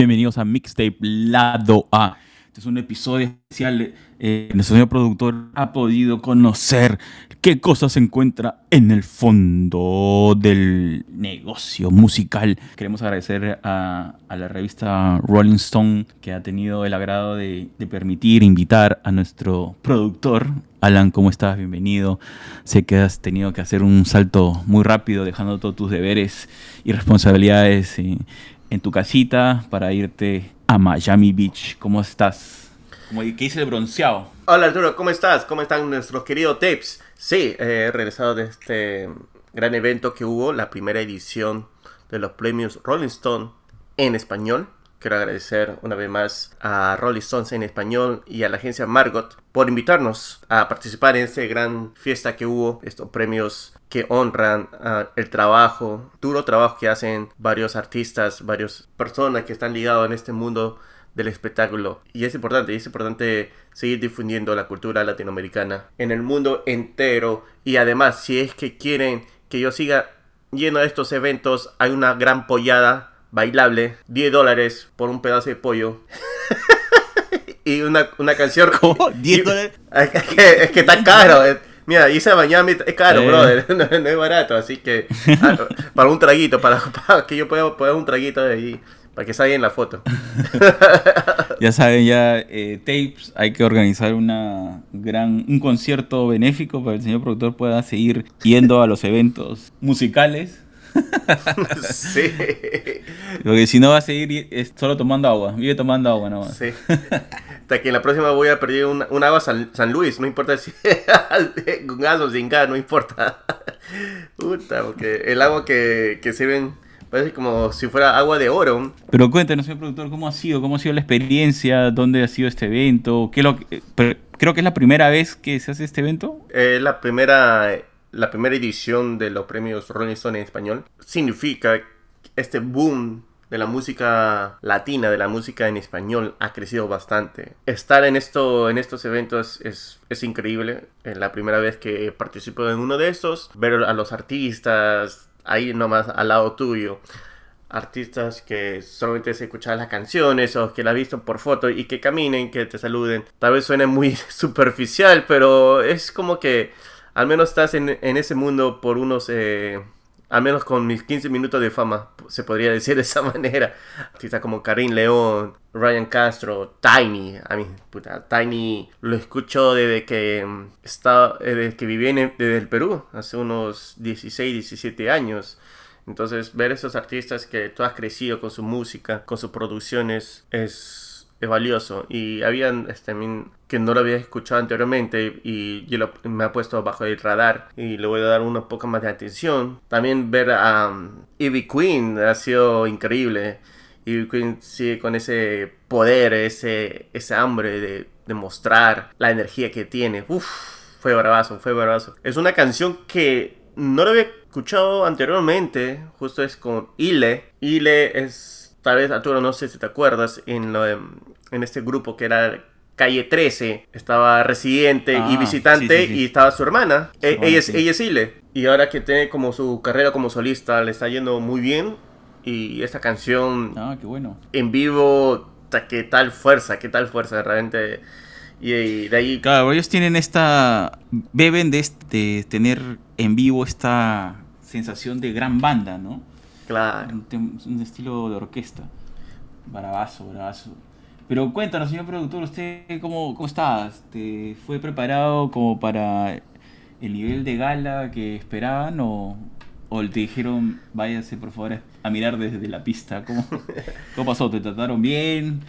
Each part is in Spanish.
Bienvenidos a Mixtape Lado A. Este es un episodio especial. Eh, nuestro señor productor ha podido conocer qué cosas se encuentra en el fondo del negocio musical. Queremos agradecer a, la revista Rolling Stone que ha tenido el agrado de, permitir invitar a nuestro productor. Alan, ¿cómo estás? Bienvenido. Sé que has tenido que hacer un salto muy rápido, dejando todos tus deberes y responsabilidades eh, en tu casita para irte a Miami Beach. ¿Cómo estás? Como que dice el bronceado. Hola Arturo, ¿cómo estás? ¿Cómo están nuestros queridos tapes? Sí, he regresado de este gran evento que hubo, la primera edición de los premios Rolling Stone en español. Quiero agradecer una vez más a Rolling Stones en español y a la agencia Margot por invitarnos a participar en esta gran fiesta que hubo, estos premios que honran uh, el trabajo, duro trabajo que hacen varios artistas, varias personas que están ligados en este mundo del espectáculo. Y es importante, es importante seguir difundiendo la cultura latinoamericana en el mundo entero. Y además, si es que quieren que yo siga yendo a estos eventos, hay una gran pollada bailable, 10 dólares por un pedazo de pollo. y una, una canción. ¿Cómo? ¿10 dólares? Es que, es que está caro. Eh. Mira, irse a Miami es caro, Eh. brother. No, no es barato, así que. ah, para un traguito, para, para que yo pueda poner un traguito ahí. Para que salga en la foto. Ya saben, ya eh, tapes, hay que organizar una gran, un concierto benéfico para que el señor productor pueda seguir yendo a los eventos musicales. sí. Porque si no va a seguir es solo tomando agua, vive tomando agua nomás. Sí. Hasta que en la próxima voy a pedir un, un agua San, San Luis, no importa si con gas o sin gas, no importa. Puta, porque el agua que, que sirven parece como si fuera agua de oro. Pero cuéntanos, señor productor, ¿cómo ha sido? ¿Cómo ha sido la experiencia? ¿Dónde ha sido este evento? ¿Qué lo eh, creo que es la primera vez que se hace este evento. Es la primera, la primera edición de los premios Rolling Stone en español. Significa este boom de la música latina, de la música en español, ha crecido bastante. Estar en, esto, en estos eventos es, es increíble. La primera vez que participo en uno de estos. Ver a los artistas ahí nomás al lado tuyo. Artistas que solamente se escuchan las canciones o que la visto por foto y que caminen, que te saluden. Tal vez suene muy superficial, pero es como que al menos estás en, en ese mundo por unos... eh, al menos con mis 15 minutos de fama, se podría decir de esa manera. Artistas como Karim León, Ryan Castro, Tiny. A mí, puta, Tiny lo escucho desde que mm, está, eh, desde que viví en desde el Perú, hace unos 16, 17 años. Entonces, ver esos artistas que tú has crecido con su música, con sus producciones, es, es valioso. Y habían este, que no lo había escuchado anteriormente y yo lo- me ha puesto bajo el radar y le voy a dar una poco más de atención. También ver a um, Ivy Queen ha sido increíble. Ivy Queen sigue con ese poder, ese, ese hambre de, de mostrar la energía que tiene. Uf, fue bravazo, fue bravazo. Es una canción que no lo había escuchado anteriormente. Justo es con Ile. Ile es, tal vez Arturo, no sé si te acuerdas, en, lo en este grupo que era Calle 13. Estaba residente y Ah, visitante sí, sí, sí. y estaba su hermana. Su E- hermana, ella, es, ella es Ile. Y ahora que tiene como su carrera como solista, le está yendo muy bien. Y esta canción Ah, qué bueno. en vivo, qué tal fuerza, qué tal fuerza, realmente. Y, y de ahí, Claro, ellos tienen esta. Beben de, este- de tener en vivo esta sensación de gran banda, ¿no? Claro. Un, un estilo de orquesta. Bravazo, bravazo. Pero cuéntanos, señor productor, ¿usted cómo, cómo está? Este, ¿Fue preparado como para el nivel de gala que esperaban o, o te dijeron váyase por favor a mirar desde la pista? ¿Cómo, cómo pasó? ¿Te trataron bien?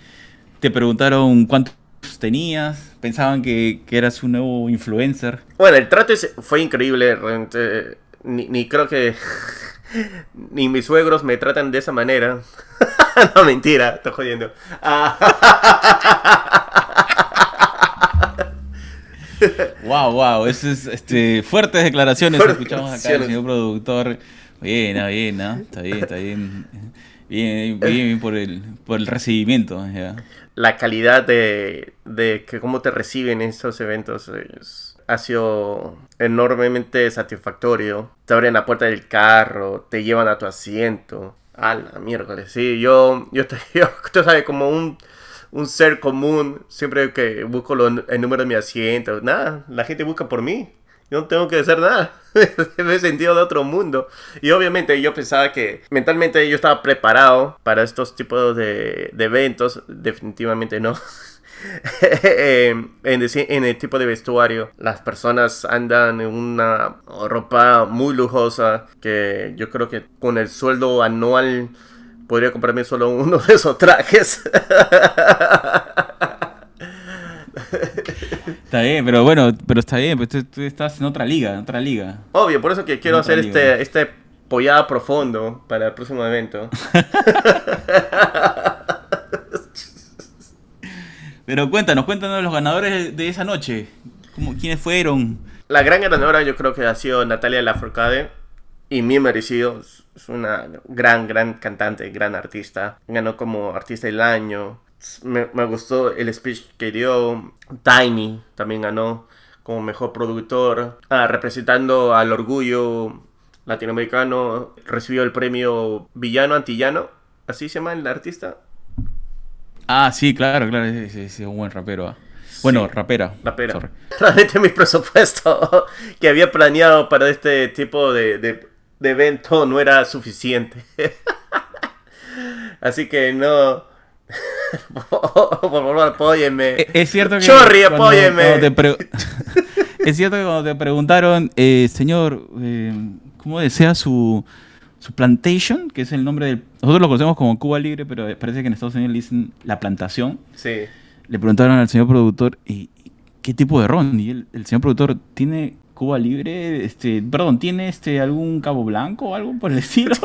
¿Te preguntaron cuántos tenías? ¿Pensaban que, que eras un nuevo influencer? Bueno, el trato fue increíble, realmente. Ni, ni creo que. Ni mis suegros me tratan de esa manera. no, mentira, estoy jodiendo. Ah, Wow, wow, eso es este, fuertes declaraciones Fuertes escuchamos acá del señor productor. Bien, ah, bien, ¿no? Está bien, está bien. Bien, bien, bien por el, por el recibimiento. ya. la calidad de, de que cómo te reciben estos eventos es- ha sido enormemente satisfactorio. Te abren la puerta del carro, te llevan a tu asiento, Ah, la miércoles, sí, yo, yo, yo, tú sabes, como un, un ser común, siempre que busco el número de mi asiento, nada, la gente busca por mí. Yo no tengo que hacer nada. Me he sentido de otro mundo. Y obviamente yo pensaba que mentalmente yo estaba preparado para estos tipos de, eventos. Definitivamente no. en, en, el tipo de vestuario, las personas andan en una ropa muy lujosa que yo creo que con el sueldo anual podría comprarme solo uno de esos trajes. Está bien, pero bueno, pero está bien, pues tú, estás en otra liga, en otra liga. Obvio, por eso que quiero hacer este, este pollada profundo para el próximo evento. pero cuéntanos, cuéntanos los ganadores de esa noche. ¿Cómo, ¿Quiénes fueron? La gran ganadora yo creo que ha sido Natalia Lafourcade y mi merecido. Es una gran, gran cantante, gran artista. Ganó como artista del año me, gustó el speech que dio. Tiny también ganó como mejor productor. Ah, representando al orgullo latinoamericano, recibió el premio Villano Antillano. ¿Así se llama el artista? Ah, sí, claro, claro, es, un buen rapero. Ah. Bueno, rapera. Rapera. Realmente mi presupuesto que había planeado para este tipo de, de evento no era suficiente. Así que no, por favor, apóyenme. E-, es cierto que. Chorri, apóyenme. es cierto que cuando te preguntaron, eh, señor, eh, ¿cómo desea su plantation? Que es el nombre del. Nosotros lo conocemos como Cuba Libre, pero parece que en Estados Unidos le dicen la plantación. Sí. Le preguntaron al señor productor, ¿qué tipo de ron? Y el señor productor tiene Cuba Libre, este, perdón, ¿tiene este algún cabo blanco o algo por el estilo?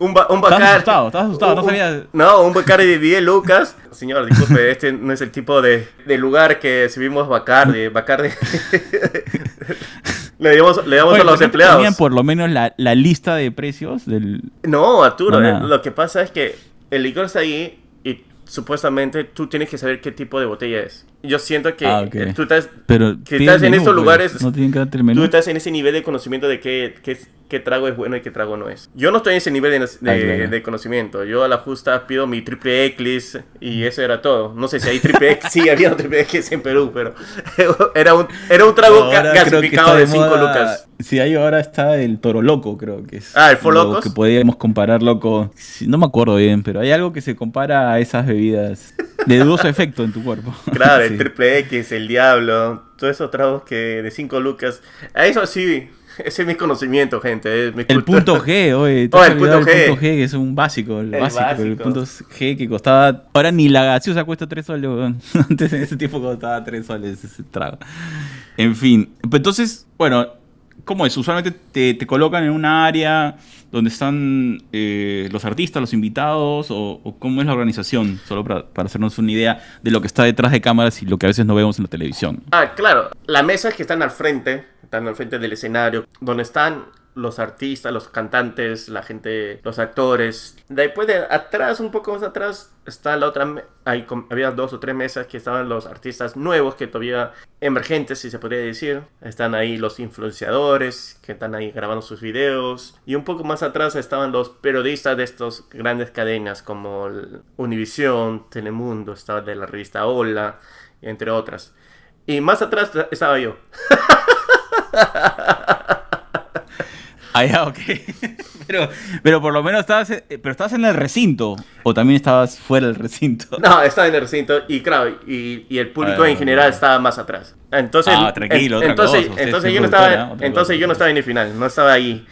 un, ba un Estás asustado, estás asustado, no sabía. No, un Bacardi de 10 lucas. Señor, disculpe, este no es el tipo de, de lugar que subimos Bacardi. Bacardi. le damos, le damos a los empleados. Tenían por lo menos la, la, lista de precios del. No, Arturo, eh, lo que pasa es que el licor está ahí supuestamente tú tienes que saber qué tipo de botella es yo siento que ah, tú estás, Pero que estás en estos pues. lugares. No tienen que. Tú estás en ese nivel de conocimiento de qué, qué, qué, trago es bueno y qué trago no es. Yo no estoy en ese nivel de, ah, de, conocimiento. Yo a la justa pido mi triple X y eso era todo. No sé si hay triple X. sí, había triple X en Perú, pero era un, era un trago gasificado de 5 lucas. Sí, ahí ahora está el toro loco, creo que es. Ah, el Four. Que podríamos compararlo con. No me acuerdo bien, pero hay algo que se compara a esas bebidas de dudoso efecto en tu cuerpo. Claro, el triple X, el diablo, todos esos tragos que de 5 lucas. A eso sí, ese es mi conocimiento, gente. el punto G, oye. Oh, el punto G. El punto G, que es un básico, el, básico, El punto G que costaba. Ahora ni la gaseosa cuesta 3 soles, Antes en ese tiempo costaba 3 soles ese trago. En fin. Entonces, bueno, ¿cómo es? Usualmente te, colocan en una área donde están eh, los artistas, los invitados, o, cómo es la organización, solo para, para, hacernos una idea de lo que está detrás de cámaras y lo que a veces no vemos en la televisión. Ah, claro, las mesas que están al frente, están al frente del escenario, donde están los artistas, los cantantes, la gente, los actores. Después de atrás, un poco más atrás, está la otra. Hay, había dos o tres mesas que estaban los artistas nuevos, que todavía emergentes, si se podría decir. Están ahí los influenciadores, que están ahí grabando sus videos. Y un poco más atrás estaban los periodistas de estas grandes cadenas, como Univision, Telemundo, estaba de la revista Hola, entre otras. Y más atrás estaba yo. Ah, ya, ok. pero, pero por lo menos estabas, eh, pero estabas en el recinto. O también estabas fuera del recinto. No, estaba en el recinto. Y claro, y, y el público ah, en general estaba más atrás. Entonces, ah, tranquilo, entonces, entonces yo no estaba, entonces yo no estaba en el final, no estaba ahí.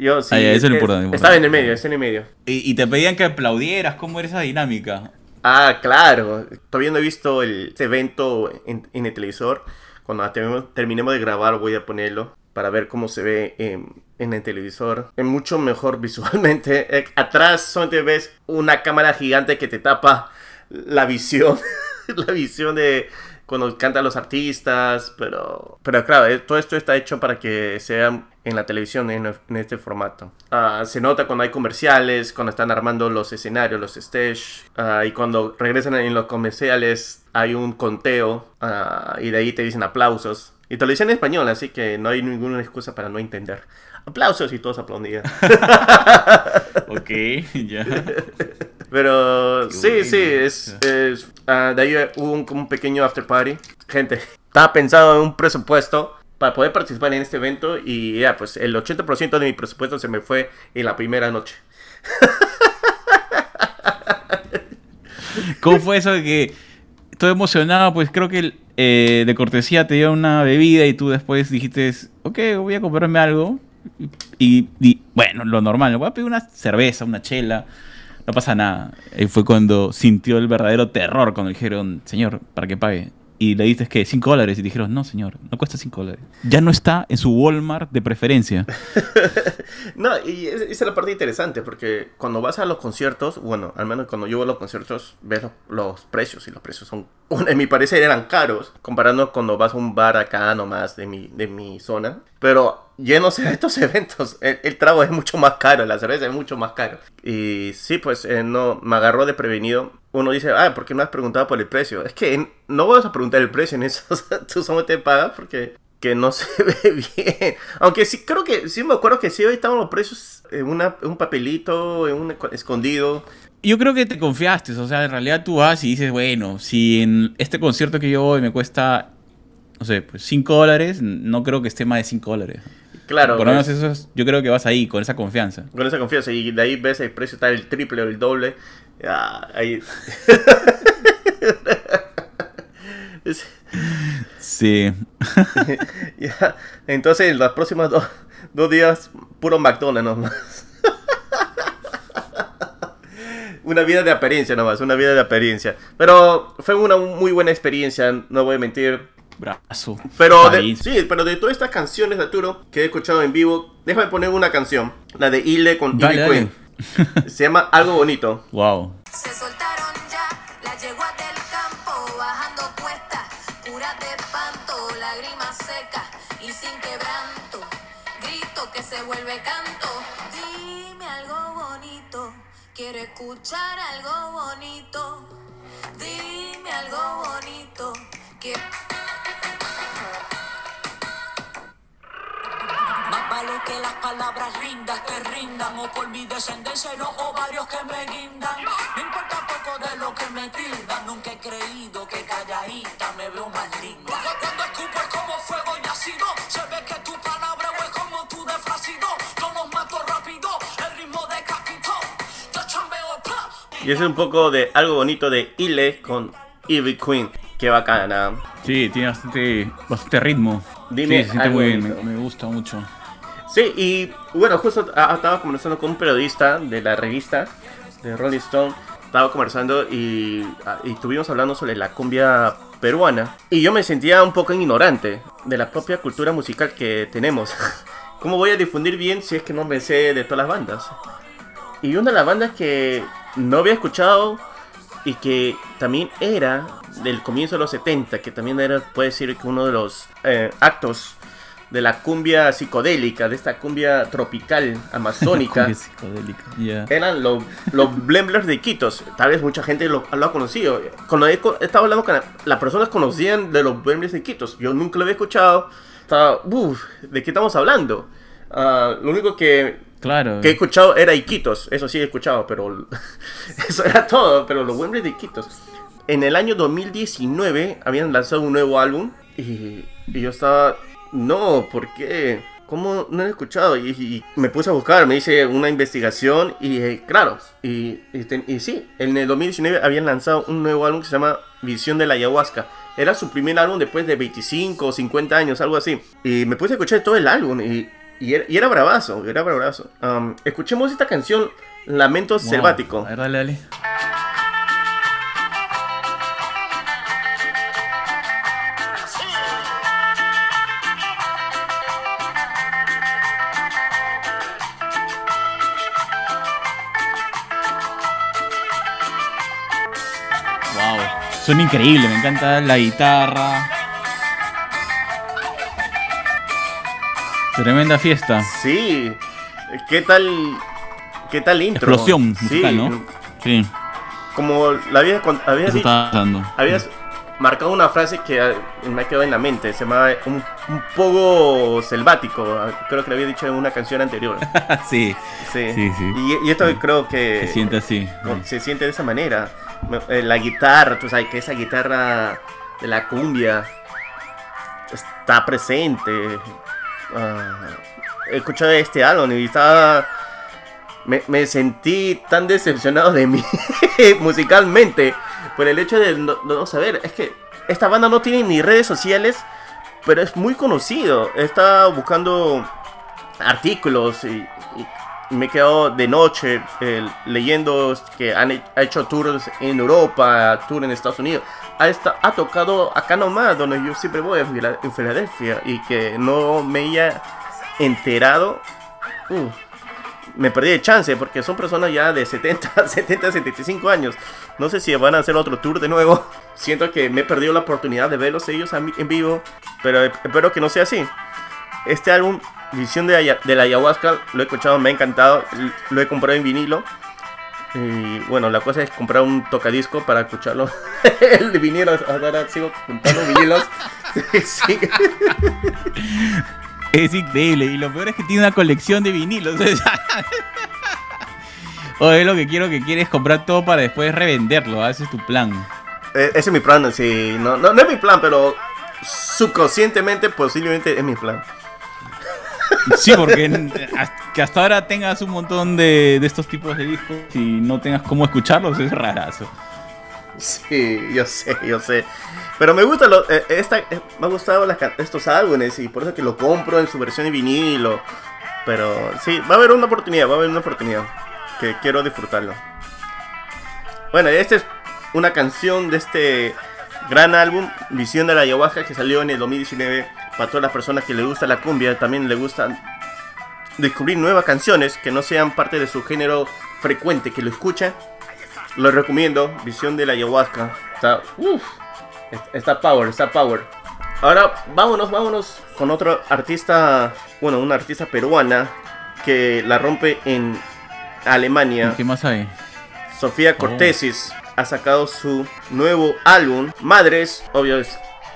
Yo sí, ah, eso es importante, estaba en el medio, estaba en el medio. Y, y, te pedían que aplaudieras, ¿cómo era esa dinámica? Ah, claro. Todavía no he visto el, este evento en, en el televisor. Cuando terminemos de grabar voy a ponerlo para ver cómo se ve en, en el televisor. Es mucho mejor visualmente. Eh, atrás solamente ves una cámara gigante que te tapa la visión. la visión de cuando cantan los artistas. Pero, pero claro, eh, todo esto está hecho para que sea en la televisión en, este formato. Ah, se nota cuando hay comerciales, cuando están armando los escenarios, los stage, ah, y cuando regresan en los comerciales hay un conteo ah, y de ahí te dicen aplausos. Y te lo dicen en español, así que no hay ninguna excusa para no entender. Aplausos y todos aplaudían. ok, ya. Pero Qué sí, bueno. sí, es, es, ah, de ahí hubo un, como un pequeño after party. Gente, estaba pensado en un presupuesto para poder participar en este evento y ya, pues el 80% de mi presupuesto se me fue en la primera noche. ¿Cómo fue eso de que todo emocionado? Pues creo que eh, de cortesía te dio una bebida y tú después dijiste, ok, voy a comprarme algo. Y, y, bueno, lo normal, voy a pedir una cerveza, una chela, no pasa nada. Y fue cuando sintió el verdadero terror cuando dijeron, señor, para que pague. Y le dices que 5 dólares y dijeron, no señor, no cuesta 5 dólares. Ya no está en su Walmart de preferencia. No, y es- esa es la parte interesante, porque cuando vas a los conciertos, bueno, al menos cuando yo voy a los conciertos, ves los, los precios, y los precios son, en mi parecer, eran caros, comparando cuando vas a un bar acá nomás de mi, de mi zona. Pero llenos de estos eventos, el, el trago es mucho más caro, la cerveza es mucho más caro. Y sí, pues eh, no, me agarró de prevenido. Uno dice, ah, ¿por qué no has preguntado por el precio? Es que no vas a preguntar el precio en eso, tú solo te pagas porque que no se ve bien. Aunque sí, creo que sí me acuerdo que sí ahí estaban los precios en una, un papelito, en un esco- escondido. Yo creo que te confiaste, o sea, en realidad tú vas y dices, bueno, si en este concierto que yo voy me cuesta, no sé, pues 5 dólares, no creo que esté más de 5 dólares. Claro, Por lo menos es- eso es- yo creo que vas ahí, con esa confianza. con esa confianza. Y de ahí ves el precio está el triple o el doble. Ya, ahí. Sí. ya. Entonces, los próximos dos, dos días, puro McDonald's nomás. una vida de apariencia nomás, una vida de apariencia. Pero fue una muy buena experiencia, no voy a mentir. Brazo. Pero de, sí, pero de todas estas canciones, Arturo, que he escuchado en vivo, déjame poner una canción, la de Ile con dale. Queen. Se llama Algo Bonito. Wow. Se soltaron ya las yeguas del campo, bajando cuestas, puras de espanto, lágrimas secas y sin quebranto. Grito que se vuelve canto. Dime algo bonito, quiero escuchar algo bonito. Dime algo bonito, palabras lindas que rindan o por mi descendencia y los ovarios que me guindan. No importa poco de lo que me tildan, nunca he creído que calladita me veo más linda. Cuando escupo es como fuego y ácido, se ve que tu palabra es como tu de flácido. No los mato rápido, el ritmo decapitó. Yo chambeo, ¡pla! Y ese es un poco de Algo Bonito de Ile con Ivy Queen. Qué bacana. Sí, tiene bastante, bastante ritmo. Dime sí, se siente muy bien, me, me gusta mucho. Sí, y bueno, justo estaba conversando con un periodista de la revista de Rolling Stone. Estaba conversando y, ah, y estuvimos hablando sobre la cumbia peruana. Y yo me sentía un poco ignorante de la propia cultura musical que tenemos. ¿Cómo voy a difundir bien si es que no me sé de todas las bandas? Y una de las bandas que no había escuchado y que también era del comienzo de los 70, que también era, puede decir que uno de los eh, actos de la cumbia psicodélica, de esta cumbia tropical amazónica, Cumbia psicodélica, ya. eran los, los Blemblers de Iquitos. Tal vez mucha gente lo, lo ha conocido. Cuando he, co- estaba hablando con la- las personas conocían de los Blemblers de Iquitos. Yo nunca lo había escuchado. Estaba, uff, ¿de qué estamos hablando? Ah, lo único que Claro. que he escuchado era Iquitos, eso sí he escuchado, pero eso era todo, pero los Wembley de Iquitos. En el año 2019 habían lanzado un nuevo álbum y, y yo estaba, no, ¿por qué? ¿Cómo no he escuchado? Y, y me puse a buscar, me hice una investigación y eh, claro, y, y, ten- y sí, en el 2019 habían lanzado un nuevo álbum que se llama Visión de la Ayahuasca. Era su primer álbum después de 25 o 50 años, algo así. Y me puse a escuchar todo el álbum y, era, era bravazo, era bravazo. Um, escuchemos esta canción, Lamento Wow. Selvático. A ver, dale, dale. Suena increíble, me encanta la guitarra. Tremenda fiesta. Sí, ¿qué tal? ¿Qué tal intro? Explosión Sí, musical, ¿no? Sí, Como la habías, habías eso pasando. habías, marcado una frase que me ha quedado en la mente. Se llama un, un poco selvático. Creo que lo había dicho en una canción anterior. sí, Sí. Sí, sí. Y, y esto creo que se siente así. se siente de esa manera. Eh, La guitarra, tú sabes que esa guitarra de la cumbia está presente. Ah, he escuchado este álbum y estaba. Me, sentí tan decepcionado de mí musicalmente por el hecho de no, saber. Es que esta banda no tiene ni redes sociales, pero es muy conocido. Estaba buscando artículos y me he quedado de noche eh, leyendo que han ha hecho tours en Europa, tour en Estados Unidos. Ha, tocado acá nomás, donde yo siempre voy, en Fila- en Filadelfia, y que no me haya enterado. uh, me perdí de chance porque son personas ya de 70, 70, 75 años. No sé si van a hacer otro tour de nuevo. Siento que me he perdido la oportunidad de verlos ellos en vivo, pero espero que no sea así. Este álbum, Visión de, Aya- de la Ayahuasca, lo he escuchado, me ha encantado. Lo he comprado en vinilo. Y bueno, la cosa es comprar un tocadisco para escucharlo. El de vinilo, ahora sigo juntando vinilos. Sí. Es increíble. Y lo peor es que tiene una colección de vinilos. o es lo que quiero que quieres comprar todo para después revenderlo. ¿ah? Ese es tu plan. Eh, Ese es mi plan, sí. No, no, no es mi plan, pero subconscientemente posiblemente es mi plan. Sí, porque que hasta ahora tengas un montón de, de estos tipos de discos y no tengas cómo escucharlos es rarazo. Sí, yo sé, yo sé. Pero me gusta lo, eh, esta, eh, me ha gustado estos álbumes y por eso que lo compro en su versión de vinilo. Pero sí, va a haber una oportunidad, va a haber una oportunidad que quiero disfrutarlo. Bueno, esta es una canción de este gran álbum, Visión de la Ayahuasca, que salió en el 2019. Para todas las personas que les gusta la cumbia, también les gusta descubrir nuevas canciones que no sean parte de su género frecuente, que lo escuchan. Lo recomiendo, Visión de la Ayahuasca. Está, uff, está power, está power. Ahora vámonos, vámonos con otro artista, bueno, una artista peruana que la rompe en Alemania. ¿Qué más hay? Sofía Cortesis ha sacado su nuevo álbum, Madres, obvio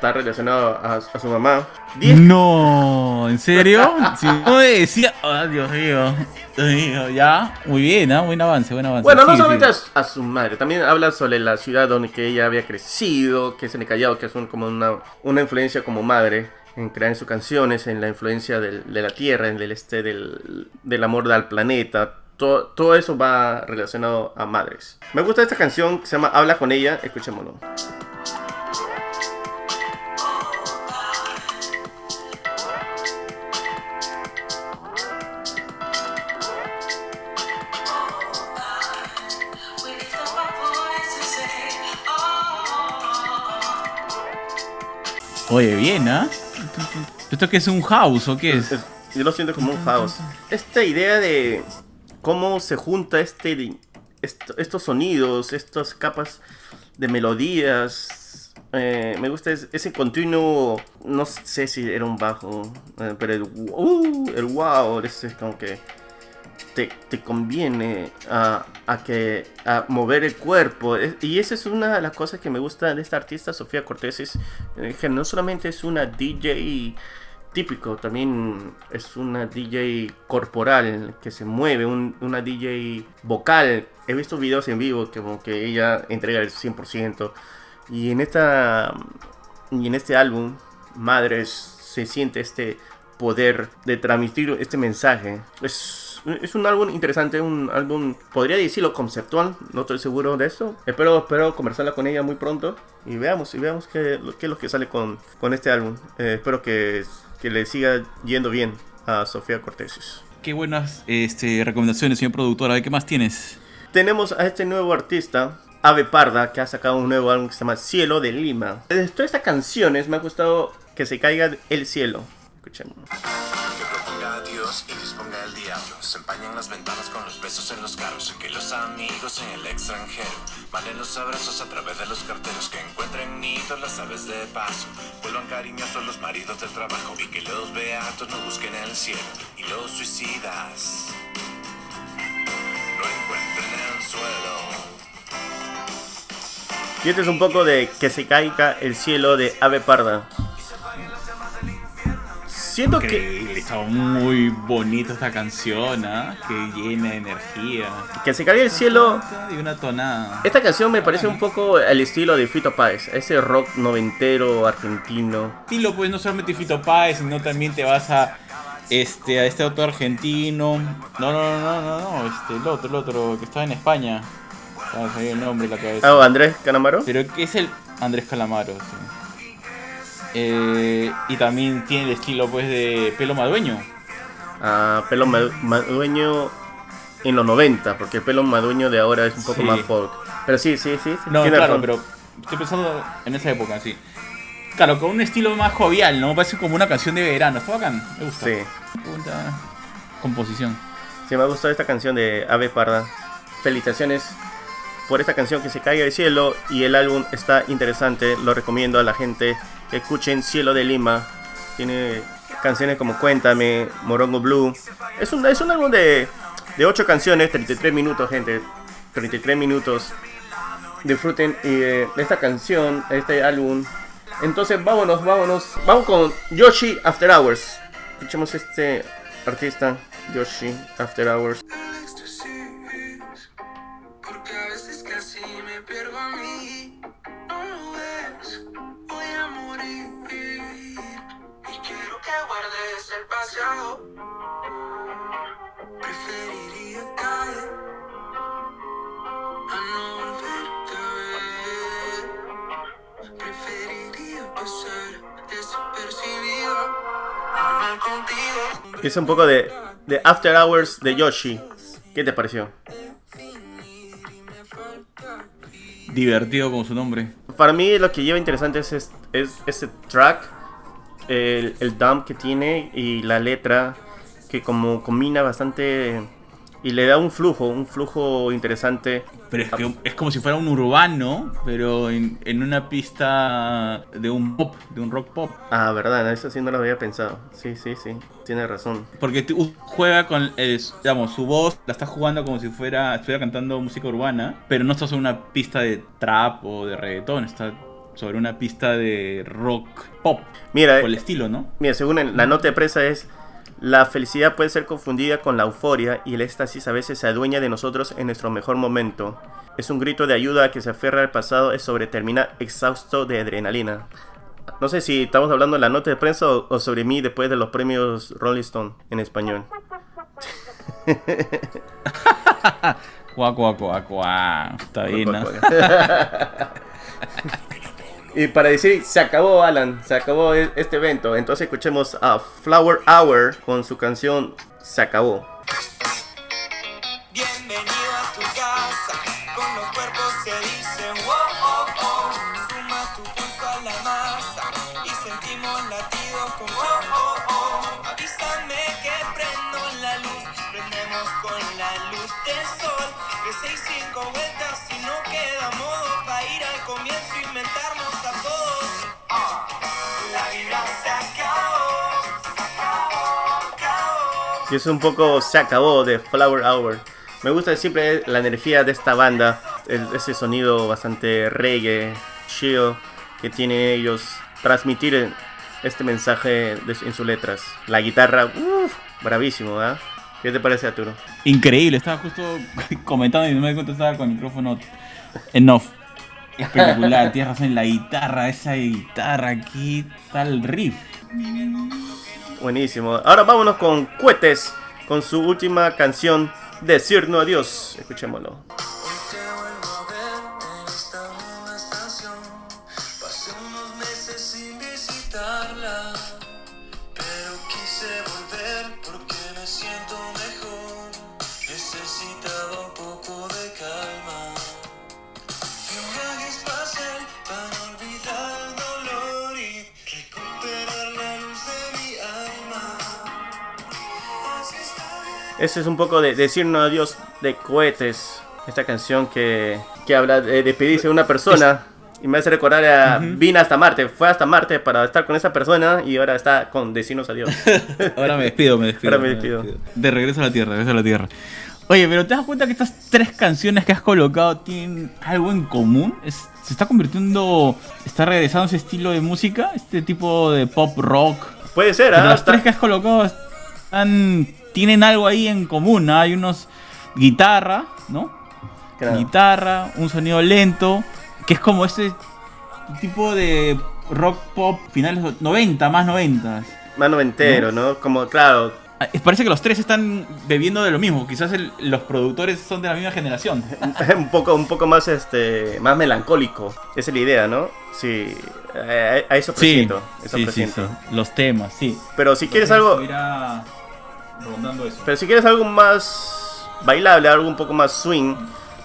está relacionado a, a su mamá. Diez- No, ¿en serio? Si no me decía. Ah, Dios mío. Dios mío, ya. Muy bien, ¿ah? Buen avance, buen avance. Bueno, no Sí, solamente sí. a, a su madre, también habla sobre la ciudad donde que ella había crecido, que es en el Callao, que es un- como una, una influencia como madre en crear sus canciones, en la influencia del- de la tierra, en el este del, del amor al planeta. Todo, todo eso va relacionado a madres. Me gusta esta canción que se llama Habla con ella, escuchémoslo. Oye, bien, ¿ah? ¿Esto qué es un house o qué es? Yo lo siento como un house. Esta idea de cómo se junta este, est- estos sonidos, estas capas de melodías. eh, me gusta es- ese continuo. No sé si era un bajo, eh, pero el, uh, el wow, ese es como que te, conviene a, que mover el cuerpo. Y esa es una de las cosas que me gusta de esta artista Sofía Cortés es eh, que no solamente es una DJ típico también es una DJ corporal que se mueve un- una DJ vocal. He visto videos en vivo que ella entrega el 100% y en esta y en este álbum Madres se siente este poder de transmitir este mensaje. Es, es un álbum interesante, un álbum, podría decirlo conceptual, no estoy seguro de eso. Espero, espero conversarla con ella muy pronto y veamos, y veamos qué, lo- qué es lo que sale con, con este álbum. Eh, espero que, que le siga yendo bien a Sofía Cortés. Qué buenas este, recomendaciones, señor productor. A ver, ¿qué más tienes? Tenemos a este nuevo artista, Ave Parda, que ha sacado un nuevo álbum que se llama Cielo de Lima. De todas estas canciones me ha gustado que se caiga el cielo. Escuchemos. Que proponga a Dios y disponga el diablo. Se empañan las ventanas con los besos en los carros. Que los amigos en el extranjero manden los abrazos a través de los carteros. Que encuentren nidos las aves de paso. Vuelvan cariñosos los maridos del trabajo. Y que los beatos no busquen el cielo. Y los suicidas no encuentren el suelo. Y este es un poco de Que se caiga el cielo de Ave Parda. Siento que Está muy bonita esta canción, ¿ah? Que llena de energía. Que se caiga el cielo. Y una tonada. Esta canción me parece un poco el estilo de Fito Páez, ese rock noventero argentino. estilo, pues no solamente Fito Páez, sino también te vas a este a este autor argentino. No, no, no, no, no, este, el otro, el otro, que estaba en España. Ah, el nombre en la cabeza. Ah, Andrés Canamaro. Pero que es el Andrés Calamaro, sí. Eh, y también tiene el estilo pues de pelo madueño. Ah, pelo ma- madueño en los 90, porque el pelo madueño de ahora es un poco Sí. más folk. Pero sí, sí, sí. sí, No, claro, razón. pero estoy pensando en esa época, sí. Claro, con un estilo más jovial, ¿no? Parece como una canción de verano. Está bacán, me gusta. Sí. Punta composición. Sí, me ha gustado esta canción de Ave Parda. Felicitaciones por esta canción que se caiga del cielo y el álbum está interesante. Lo recomiendo a la gente escuchen Cielo de Lima. Tiene canciones como Cuéntame, Morongo Blue. Es un, es un álbum de, de 8 canciones, 33 minutos, gente. 33 minutos. Disfruten eh, esta canción, este álbum. Entonces, vámonos, vámonos. Vamos con Yoshi After Hours. Escuchemos este artista, Yoshi After Hours. El pasado. Preferiría caer a no volverte a ver. Preferiría pasar desapercibido. Normal contigo. Es un poco de, de After Hours de Yoshi. ¿Qué te pareció? Divertido como su nombre. Para mí lo que lleva interesante es, es, es ese track, el, el dump que tiene y la letra que como combina bastante y le da un flujo, un flujo interesante. Pero es que es como si fuera un urbano, pero en, en una pista de un pop, de un rock pop. Ah, verdad, eso sí no lo había pensado. Sí, sí, sí, tiene razón. Porque juega con, el- digamos, su voz, la está jugando como si fuera, estuviera cantando música urbana, pero no está sobre una pista de trap o de reggaetón, está sobre una pista de rock pop, Mira, por el estilo, ¿no? Mira, según el- la nota de prensa es, la felicidad puede ser confundida con la euforia y el éxtasis a veces se adueña de nosotros en nuestro mejor momento. Es un grito de ayuda que se aferra al pasado, es sobre terminar exhausto de adrenalina. No sé si estamos hablando de la nota de prensa o, o sobre mí después de los premios Rolling Stone en español. Cuá, cuá, cuá, cuá. Está bien, ¿no? Y para decir, se acabó Alan, se acabó e- este evento. Entonces escuchemos a Flower Hour con su canción Se acabó. Y es un poco se acabó de Flower Hour. Me gusta siempre la energía de esta banda, ese sonido bastante reggae, chill que tienen ellos, transmitir este mensaje en sus letras. La guitarra, uff, bravísimo, ¿ah? ¿Qué te parece, Arturo? Increíble, estaba justo comentando y no me di con el micrófono en off. Espectacular, tienes razón, la guitarra, esa guitarra aquí, tal riff. Buenísimo. Ahora vámonos con Cuetes, con su última canción, Decir no adiós. Escuchémoslo. Este es un poco de decirnos adiós de cohetes. Esta canción que, que habla de despedirse de una persona. Y me hace recordar a Vine hasta Marte. Fue hasta Marte para estar con esa persona y ahora está con decirnos adiós. Ahora me despido, me despido. Ahora me despido. De regreso a la tierra, regreso a la tierra. Oye, pero ¿te das cuenta que estas tres canciones que has colocado tienen algo en común? Es- se está convirtiendo, está regresando ese estilo de música, este tipo de pop rock. Puede ser, ¿ah? las tres que has colocado están, tienen algo ahí en común. ¿ah? Hay unos guitarra, ¿no? Claro. Guitarra, un sonido lento, que es como ese tipo de rock pop finales 90, más 90. Más noventero, ¿no? Como, claro, Ah, Parece que los tres están bebiendo de lo mismo. Quizás el- los productores son de la misma generación. un poco, un poco más, este, más melancólico. Esa es la idea, ¿no? Sí, a, a eso Sí, presiento, eso sí, sí, presiento. sí. Los temas, sí. Pero si quieres algo, rondando eso. pero si quieres algo más bailable, algo un poco más swing,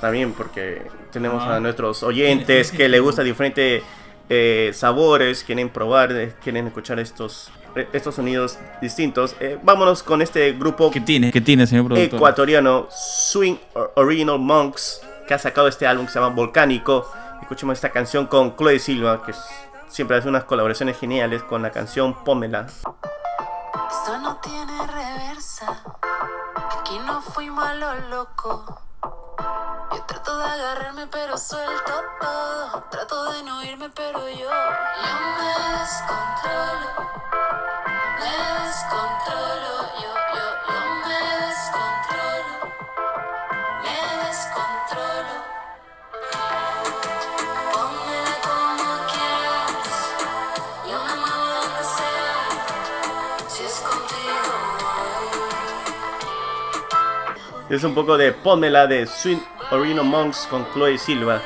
también porque tenemos Ah. a nuestros oyentes que les gusta diferentes eh, sabores, quieren probar, eh, quieren escuchar estos, eh, estos sonidos distintos. Eh, vámonos con este grupo ¿Qué tiene? ¿Qué tiene, señor productor? ecuatoriano Swing Or- Original Monks que ha sacado este álbum que se llama Volcánico. Escuchemos esta canción con Chloe Silva que es- siempre hace unas colaboraciones geniales con la canción Pómela. Esto no tiene reversa. Aquí no fuimos a lo loco. Yo trato de agarrarme, pero suelto todo. Trato de no irme, pero yo. Yo me descontrolo. Me descontrolo. Yo, Es un poco de Pómela de Swing Original Monks con Chloe Silva.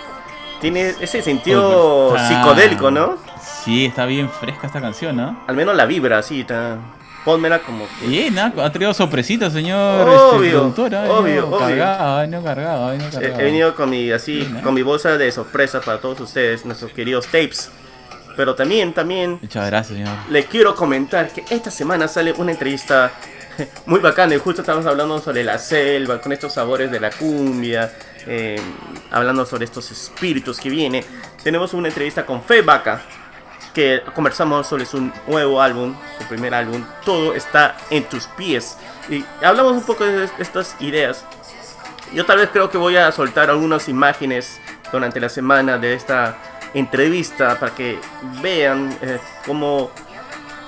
Tiene ese sentido está- psicodélico, ¿no? Sí, está bien fresca esta canción, ¿no? Al menos la vibra así. ta- Pónmela como que... Bien, ¿ah? ha traído sorpresita, señor Obvio, este, ha venido obvio, obvio. Cargado, ha venido cargado, He, cargado. he venido con mi así, Sí, ¿no? con mi bolsa de sorpresa para todos ustedes, nuestros queridos tapes. Pero también, también Muchas gracias, señor. le quiero comentar que esta semana sale una entrevista muy bacana y justo estamos hablando sobre la selva, con estos sabores de la cumbia, eh, hablando sobre estos espíritus que viene. Tenemos una entrevista con Fe Vaca, que conversamos sobre su nuevo álbum, su primer álbum, Todo está en tus pies. Y hablamos un poco de estas ideas. Yo tal vez creo que voy a soltar algunas imágenes durante la semana de esta entrevista para que vean eh, cómo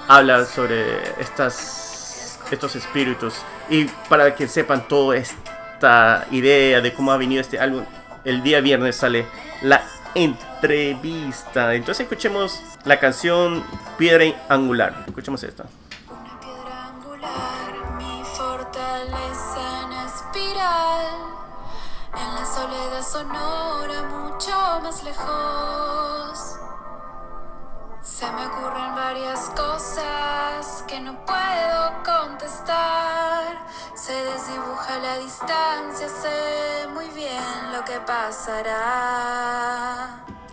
habla sobre estas, estos espíritus y para que sepan toda esta idea de cómo ha venido este álbum. El día viernes sale la entrevista. Entonces escuchemos la canción Piedra Angular. Escuchemos esta. En la soledad sonora, mucho más lejos. Se me ocurren varias cosas que no puedo contestar. Se desdibuja la distancia, sé muy bien lo que pasará.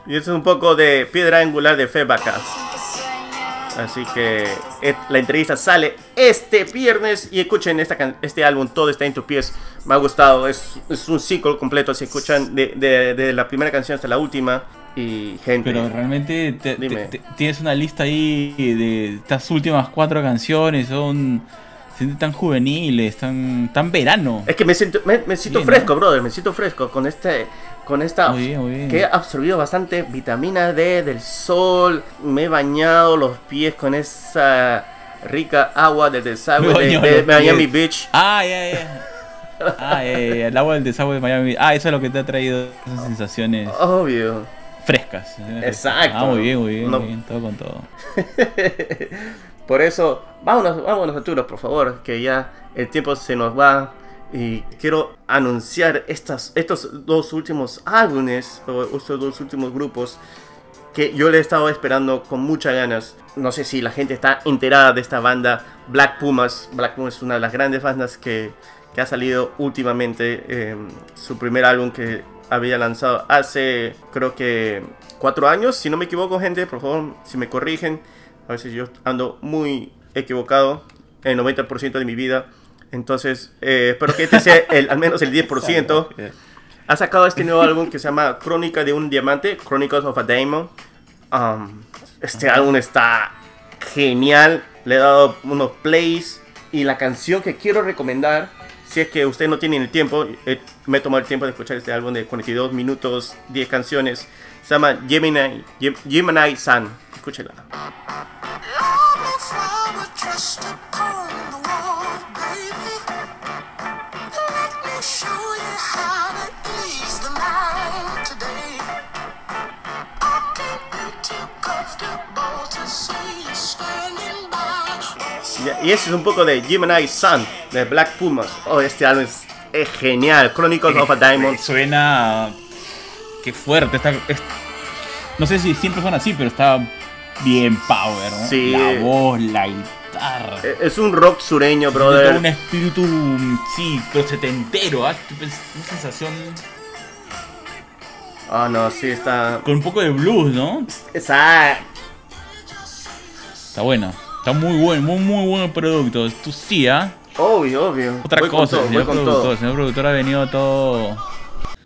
Y eso es un poco de Piedra Angular de Fe Vaca. Así que eh, la entrevista sale este viernes y escuchen esta este álbum, Todo está en tus pies. Me ha gustado, es, es un ciclo completo, se escuchan de, de- de la primera canción hasta la última. Y gente, Pero realmente te- te- Dime. te- tienes una lista ahí de estas últimas cuatro canciones, son tan juveniles, tan, tan verano. es que me siento, me, me siento Bien, fresco, ¿no? brother, me siento fresco con este, con esta, Muy bien, muy bien. que he absorbido bastante vitamina D del sol, me he bañado los pies con esa rica agua del desagüe de, Miami pies. Beach. Ah, ya, ya. Ah, ya, ya, el agua del desagüe de Miami. Ah, eso es lo que te ha traído esas sensaciones Obvio. Frescas. Exacto. Ah, muy bien, muy bien, No. muy bien, todo con todo. Por eso, vámonos, vámonos Arturo, por favor, que ya el tiempo se nos va. Y quiero anunciar estas, estos dos últimos álbumes, o estos dos últimos grupos, que yo le he estado esperando con muchas ganas. No sé si la gente está enterada de esta banda Black Pumas. Black Pumas es una de las grandes bandas que, que ha salido últimamente. eh, su primer álbum que había lanzado hace, creo que, cuatro años. Si no me equivoco, gente, por favor, si me corrigen. A veces yo ando muy equivocado el 90% de mi vida. Entonces, eh, espero que este sea el, al menos el 10%. Ha sacado este nuevo álbum que se llama Crónica de un Diamante, Chronicles of a Diamond. Um, este álbum está genial. Le he dado unos plays. Y la canción que quiero recomendar si es que ustedes no tienen el tiempo, eh, me he tomado el tiempo de escuchar este álbum de 42 minutos, 10 canciones. Se llama Gemini, Gem- Gemini Sun. Escúchela. Y ese es un poco de Gemini Sun, de Black Pumas. Oh, este álbum es, es genial. Chronicles of a Diamond. Suena. Qué fuerte. Está, es- no sé si siempre suena así, pero está bien power, ¿no? Sí. La voz, la guitarra. Eh, Es un rock sureño, todo un brother. espíritu, sí, pero setentero, ¿ah? Una sensación Ah, no, sí, está. con un poco de blues, ¿no? Esa. Está buena. Está muy buen, muy, muy buen producto. Tú sí, ¿ah? Obvio, obvio. Otra Voy con cosa, todo, el voy señor con productor. todo. El señor productor ha venido todo.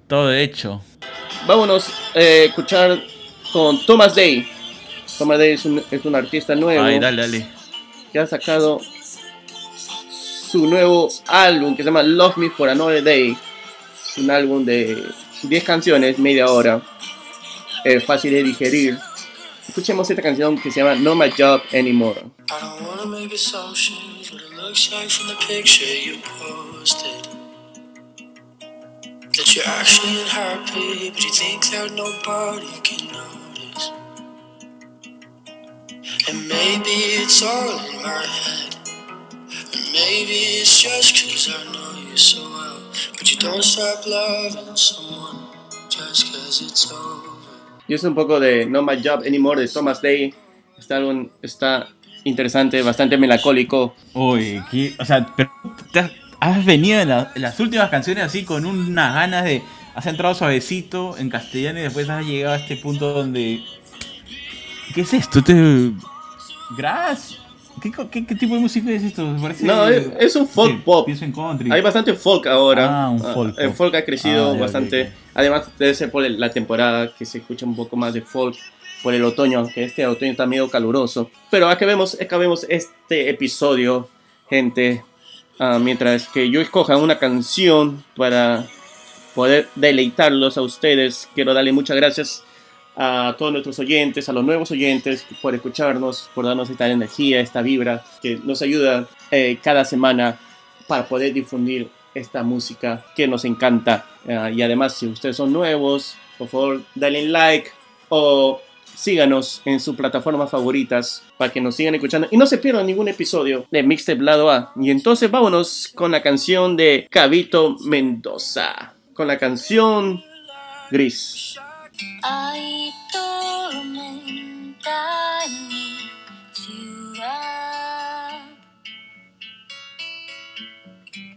Todo de hecho. Vámonos eh, a escuchar con Thomas Day. Thomas Day es un, es un artista nuevo Ay, dale, dale. que ha sacado su nuevo álbum que se llama Love Me for Another Day. Es un álbum de 10 canciones, media hora. Eh, fácil de digerir. Escuchemos esta canción que se llama No My Job Anymore. I don't wanna make assumptions what it looks like from the picture you posted. That you're actually unhappy, but you think that nobody can notice. And maybe it's all in my head. And maybe it's just cause I know you so well. But you don't stop loving someone just cause it's over. Y es un poco de No My Job Anymore de Thomas Day. Este álbum está interesante, bastante melancólico. Uy, ¿qué? o sea, pero te has, venido en, la- en las últimas canciones así con unas ganas de. Has entrado suavecito en castellano y después has llegado a este punto donde. ¿Qué es esto? ¿Te... ¿Grass? ¿Qué, co- qué, qué tipo de música es esto? Parece- No, es, es un folk Sí, pop. Pienso en country. Hay bastante folk ahora. Ah, un folk el pop. folk ha crecido Ah, ya, bastante. Además, debe ser por el- la temporada que se escucha un poco más de folk. Por el otoño, aunque este otoño está medio caluroso. Pero acabemos, acabemos este episodio, gente. ah, mientras que yo escoja una canción para poder deleitarlos a ustedes. Quiero darle muchas gracias a todos nuestros oyentes, a los nuevos oyentes por escucharnos, por darnos esta energía, esta vibra que nos ayuda eh, cada semana para poder difundir esta música que nos encanta. Ah, y además, si ustedes son nuevos, por favor, denle like o síganos en sus plataformas favoritas para que nos sigan escuchando y no se pierdan ningún episodio de Mixtape Lado A. Y entonces vámonos con la canción de Cabito Mendoza, con la canción Gris. Hay tormenta en mi ciudad.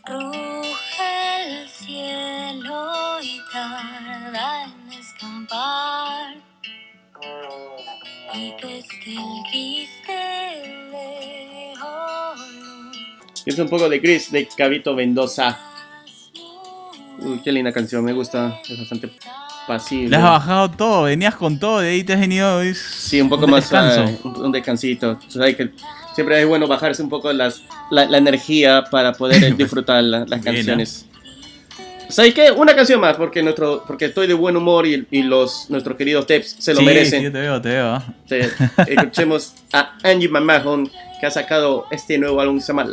Ruge el cielo y tarda en escampar. Y desde el gris de Es un poco de Gris de Cabito Mendoza. Uy, qué linda canción, me gusta, es bastante pasible. Le has bajado todo, venías con todo, de ahí te has venido. es Sí, un poco un más descanso. suave, un, descansito. Tú sabes que siempre es bueno bajarse un poco las, la, la energía para poder disfrutar la- las canciones. ¿Sabes qué? Una canción más, porque nuestro porque estoy de buen humor y, y los nuestros queridos Teps se lo Sí, merecen. sí, te veo, te veo. Te- escuchemos a Angie McMahon, que ha sacado este nuevo álbum que se llama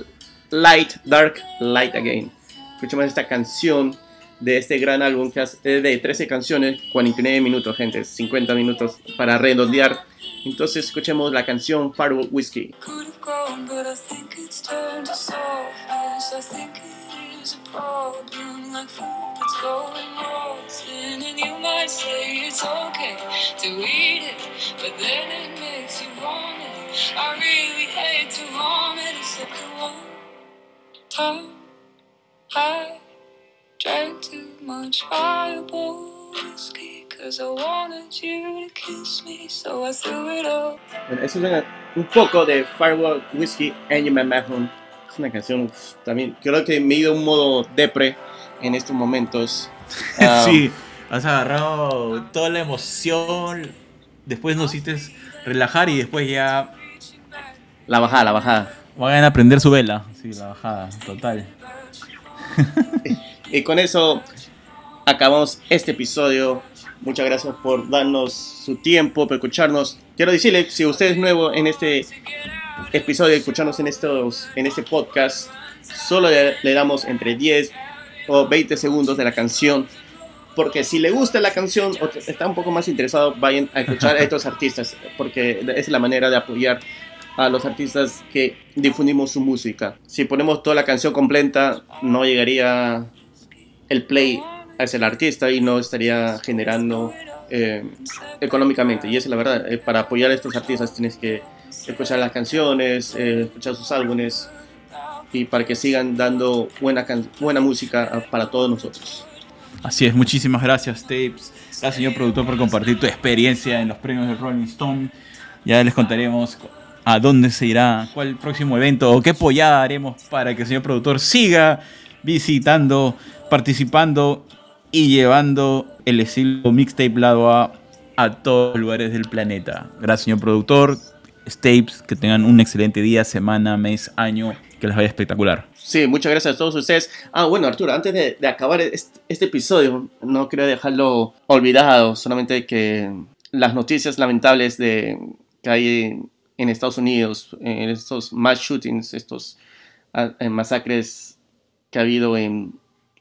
Light, Dark, Light Again. Escuchemos esta canción de este gran álbum que es de 13 canciones, 49 minutos, gente, 50 minutos para redondear. Entonces escuchemos la canción Firewood Whiskey. I drank too much fireball whiskey. Cause I wanted you to kiss me, so I threw it up. Bueno, eso es una- un poco de Firewood Whiskey, Angie McMahon. Es una canción también, creo que me he ido a un modo depre en estos momentos. Ah, sí, has agarrado toda la emoción, después nos hiciste relajar y después ya La bajada, la bajada. van a aprender su vela. Sí, la bajada, total. y con eso acabamos este episodio. Muchas gracias por darnos su tiempo, por escucharnos. Quiero decirle, si usted es nuevo en este episodio, escucharnos en, estos, en este podcast, solo le, le damos entre 10 o 20 segundos de la canción. Porque si le gusta la canción o está un poco más interesado, vayan a escuchar a estos artistas. Porque es la manera de apoyar a los artistas que difundimos su música. Si ponemos toda la canción completa, no llegaría el play hacia el artista y no estaría generando eh, económicamente. Y esa es la verdad. Eh, para apoyar a estos artistas tienes que escuchar las canciones, eh, escuchar sus álbumes y para que sigan dando buena, buena música a- para todos nosotros. Así es, muchísimas gracias, Tapes. Gracias, señor productor, por compartir tu experiencia en los premios de Rolling Stone. Ya les contaremos a dónde se irá, cuál próximo evento o qué apoyada haremos para que el señor productor siga visitando, participando y llevando el estilo mixtape lado A a todos los lugares del planeta. Gracias, señor productor. Tapes, que tengan un excelente día, semana, mes, año, que les vaya espectacular. Sí, muchas gracias a todos ustedes. Ah, bueno, Arturo, antes de, acabar este, episodio, no quería dejarlo olvidado, solamente que las noticias lamentables de, que hay en Estados Unidos, en estos mass shootings, estos ah, eh, masacres que ha habido en,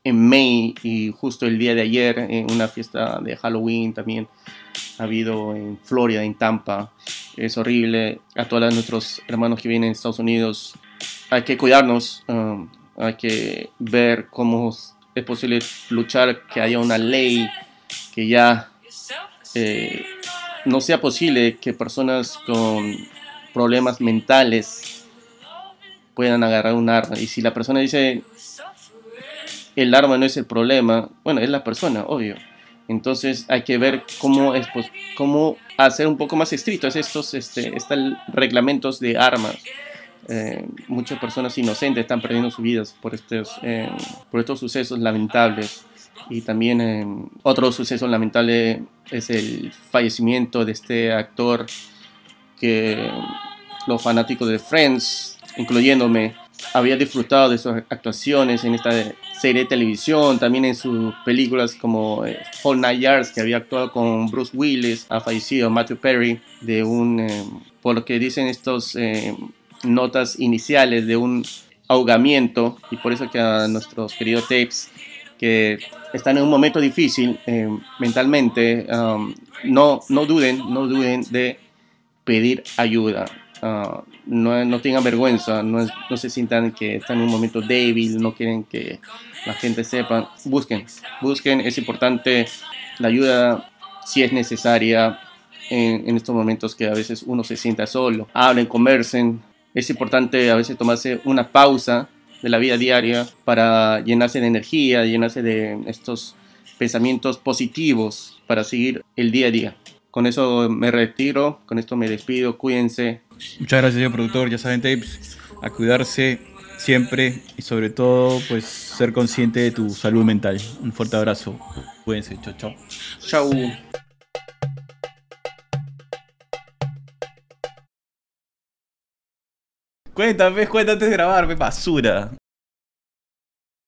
en May y justo el día de ayer, en una fiesta de Halloween también ha habido en Florida, en Tampa. Es horrible. A todos nuestros hermanos que vienen en Estados Unidos, hay que cuidarnos, um, hay que ver cómo es posible luchar, que haya una ley que ya eh, no sea posible que personas con problemas mentales puedan agarrar un arma. Y si la persona dice el arma no es el problema, bueno, es la persona, obvio. Entonces hay que ver cómo, es, pues, cómo hacer un poco más estrictos estos, este, estos reglamentos de armas. Eh, muchas personas inocentes están perdiendo sus vidas por estos, eh, por estos sucesos lamentables. Y también eh, otro suceso lamentable es el fallecimiento de este actor que los fanáticos de Friends, incluyéndome, había disfrutado de sus actuaciones en esta serie de televisión, también en sus películas como eh, All Night Yards, que había actuado con Bruce Willis, ha fallecido Matthew Perry, de un, eh, por lo que dicen estos eh, notas iniciales, de un ahogamiento, y por eso que a nuestros queridos tapes que están en un momento difícil eh, mentalmente, um, no, no duden, no duden de pedir ayuda. Uh, no, no, tengan vergüenza, no, no, se sientan que están en un momento débil, no quieren que la gente sepa. Busquen, busquen, es importante la ayuda si es necesaria en, en estos momentos que a veces uno se sienta solo. Hablen, conversen. Es importante a veces tomarse una pausa de la vida diaria para llenarse de energía, llenarse de estos pensamientos positivos para seguir el día a día. Con eso me retiro, con esto me despido, cuídense. Muchas gracias, señor productor. Ya saben, Tapes, a cuidarse siempre y sobre todo, pues ser consciente de tu salud mental. Un fuerte abrazo. Cuídense. Chao, chao. Chao. Cuéntame, cuéntate de grabar, basura.